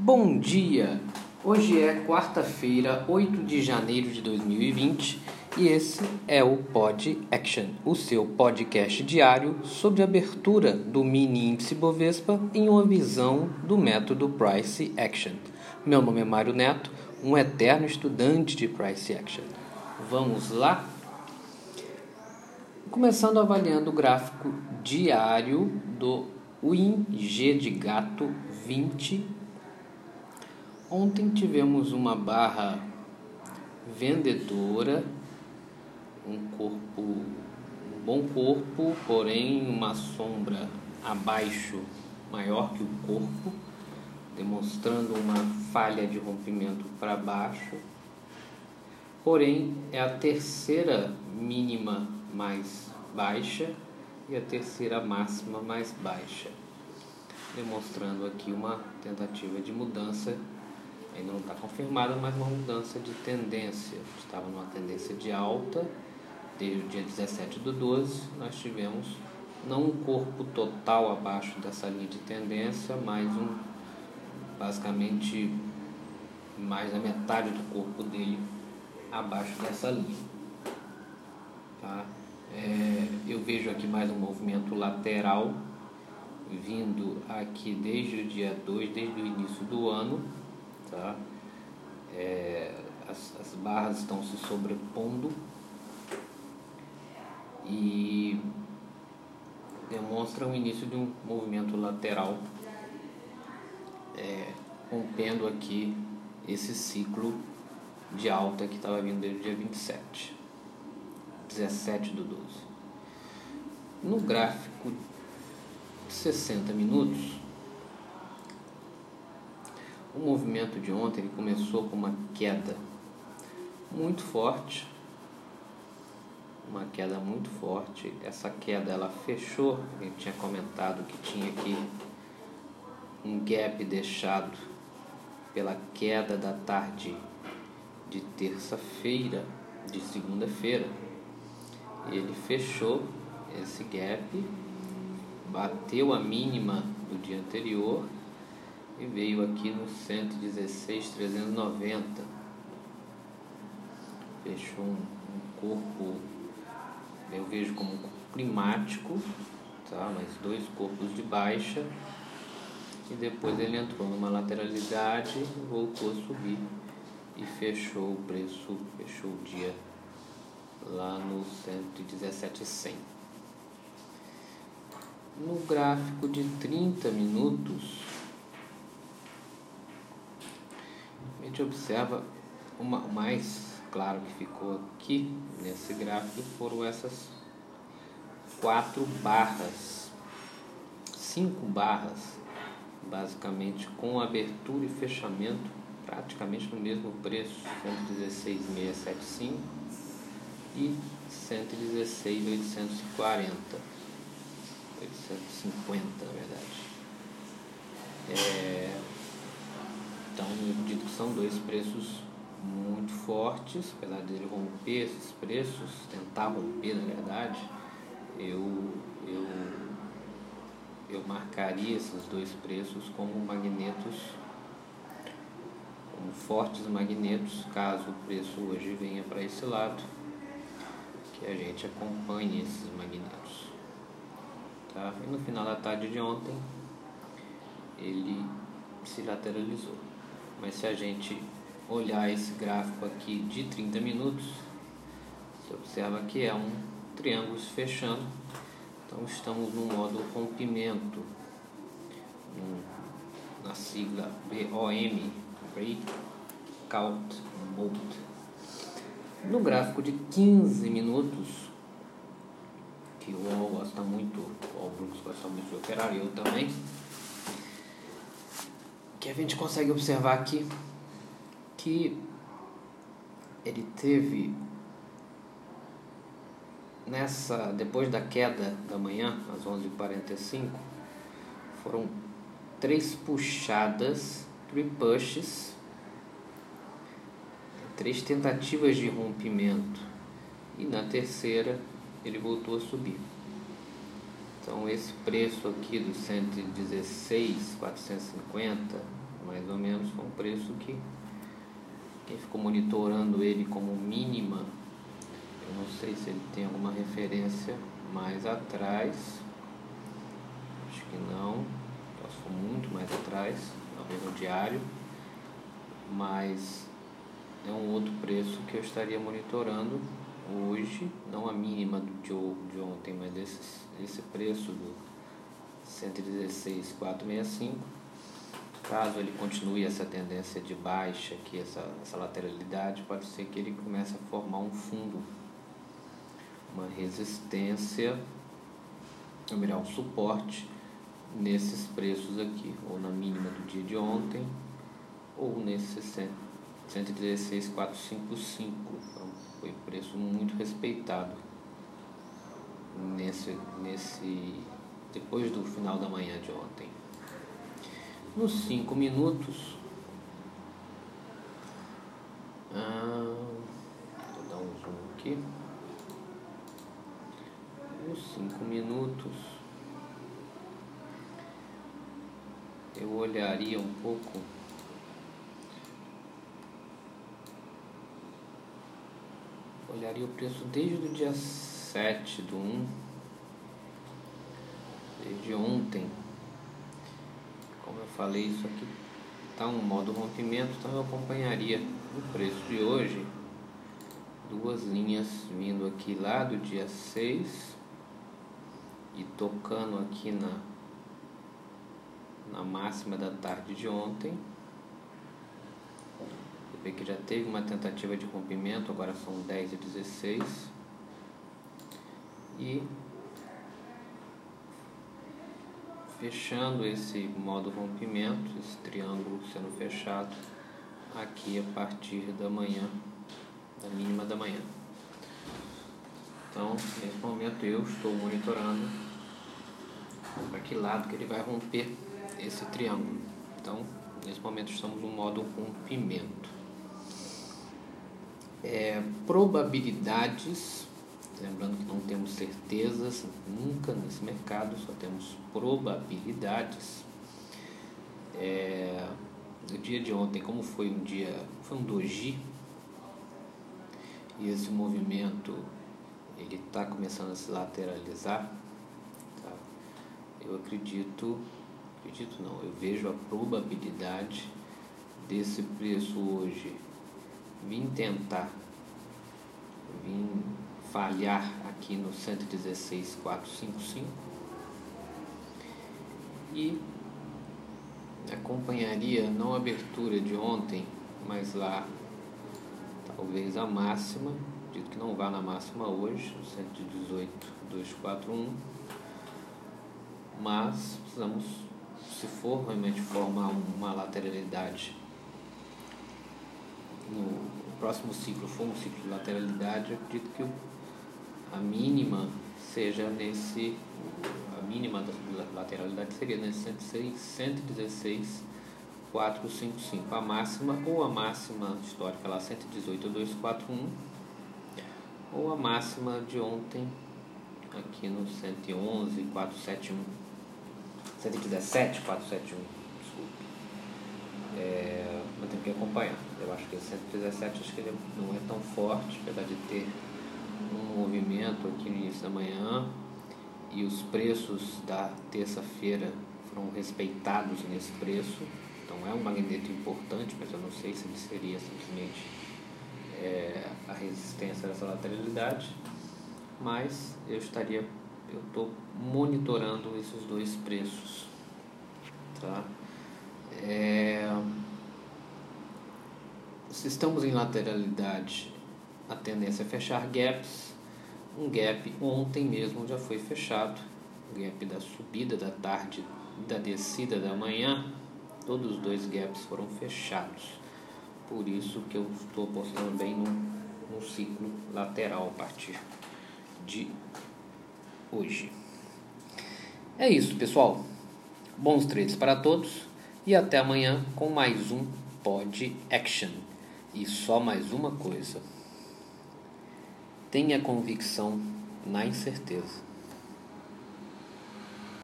Bom dia! Hoje é quarta-feira, 8 de janeiro de 2020 e esse é o Pod Action, o seu podcast diário sobre a abertura do mini índice Bovespa em uma visão do método Price Action. Meu nome é Mário Neto, um eterno estudante de Price Action. Vamos lá? Começando avaliando o gráfico diário do WinG de gato 20. Ontem tivemos uma barra vendedora, um corpo, um bom corpo, porém uma sombra abaixo maior que o corpo, demonstrando uma falha de rompimento para baixo. Porém, é a terceira mínima mais baixa e a terceira máxima mais baixa, demonstrando aqui uma tentativa de mudança, ainda não está confirmada, mas uma mudança de tendência. Estava numa tendência de alta, desde o dia 17 do 12, nós tivemos não um corpo total abaixo dessa linha de tendência, mas um basicamente mais da metade do corpo dele abaixo dessa linha. Tá? É, eu vejo aqui mais um movimento lateral vindo aqui desde o dia 2, desde o início do ano. Tá? É, as, as barras estão se sobrepondo e demonstram o início de um movimento lateral é, rompendo aqui esse ciclo de alta que estava vindo desde o dia 27. 17 do 12. No gráfico de 60 minutos, o movimento de ontem ele começou com uma queda muito forte, uma queda muito forte. Essa queda ela fechou, a gente tinha comentado que tinha aqui um gap deixado pela queda da tarde de terça-feira, de segunda-feira, ele fechou esse gap, bateu a mínima do dia anterior e veio aqui no 116,390. Fechou um, um, corpo, eu vejo como um corpo climático, tá? mas dois corpos de baixa. E depois ele entrou numa lateralidade, voltou a subir e fechou o preço, fechou o dia lá no 117,100. No gráfico de 30 minutos, a gente observa uma mais claro que ficou aqui nesse gráfico foram essas quatro barras, cinco barras, basicamente com abertura e fechamento praticamente no mesmo preço, 116,675 e 116,840. 850 na verdade. É, então eu digo que são dois preços muito fortes, apesar de ele romper esses preços, tentar romper na verdade, eu, eu, eu marcaria esses dois preços como magnetos, como fortes magnetos, caso o preço hoje venha para esse lado que a gente acompanhe esses magnetos. Tá? E no final da tarde de ontem ele se lateralizou. Mas se a gente olhar esse gráfico aqui de 30 minutos, você observa que é um triângulo se fechando. Então estamos no modo rompimento, na sigla BOM, Breakout Mode. No gráfico de 15 minutos, que o UOL gosta muito, o Brooks gosta muito de operar, eu também, que a gente consegue observar aqui que ele teve nessa depois da queda da manhã às 11h45 foram três puxadas, three pushes três tentativas de rompimento e na terceira ele voltou a subir. Então esse preço aqui do 116,450 mais ou menos foi um preço que quem ficou monitorando ele como mínima, eu não sei se ele tem alguma referência mais atrás, acho que não, passou muito mais atrás, talvez no diário, mas é um outro preço que eu estaria monitorando hoje, não a mínima do de, de ontem, mas esse, esse preço do 116,465. Caso ele continue essa tendência de baixa, aqui, essa, essa lateralidade, pode ser que ele comece a formar um fundo, uma resistência, ou melhor, um suporte nesses preços aqui, ou na mínima do dia de ontem, ou nesse 116,455. Foi preço muito respeitado nesse, nesse depois do final da manhã de ontem. Nos cinco minutos, ah, vou dar um zoom aqui. Nos cinco minutos, eu olharia um pouco olharia o preço desde o dia 7 do 1, desde ontem. Como eu falei, isso aqui está um modo rompimento, então eu acompanharia o preço de hoje. Duas linhas vindo aqui lá do dia 6 e tocando aqui na, na máxima da tarde de ontem vê que já teve uma tentativa de rompimento, agora são 10 e 16. E fechando esse modo rompimento, esse triângulo sendo fechado aqui a partir da manhã, da mínima da manhã. Então, nesse momento eu estou monitorando para que lado que ele vai romper esse triângulo. Então, nesse momento estamos no modo rompimento é, probabilidades, lembrando que não temos certezas nunca nesse mercado, só temos probabilidades. É, no dia de ontem, como foi um dia, foi um doji, e esse movimento ele está começando a se lateralizar, tá? eu acredito, acredito não, eu vejo a probabilidade desse preço hoje vim tentar, vim falhar aqui no 116.455 e acompanharia não a abertura de ontem, mas lá talvez a máxima, dito que não vá na máxima hoje, 118.241, mas precisamos, se for realmente formar uma lateralidade no próximo ciclo for um ciclo de lateralidade, eu acredito que a mínima seja nesse, a mínima da lateralidade seria nesse 106, 116, 455. A máxima ou a máxima histórica lá 118, 241 ou a máxima de ontem aqui no 111, 471. 117, 471, desculpe. É, que acompanhar. Eu acho que o 117 acho que ele não é tão forte, apesar de ter um movimento aqui no início da manhã e os preços da terça-feira foram respeitados nesse preço. Então é um magneto importante, mas eu não sei se ele seria simplesmente é, a resistência dessa lateralidade. Mas eu estaria, eu estou monitorando esses dois preços. Tá? É, se estamos em lateralidade, a tendência é fechar gaps. Um gap ontem mesmo já foi fechado, o gap da subida da tarde da descida da manhã, todos os dois gaps foram fechados. Por isso que eu estou apostando bem no, ciclo lateral a partir de hoje. É isso, pessoal. Bons trades para todos e até amanhã com mais um Pod Action. E só mais uma coisa: tenha convicção na incerteza.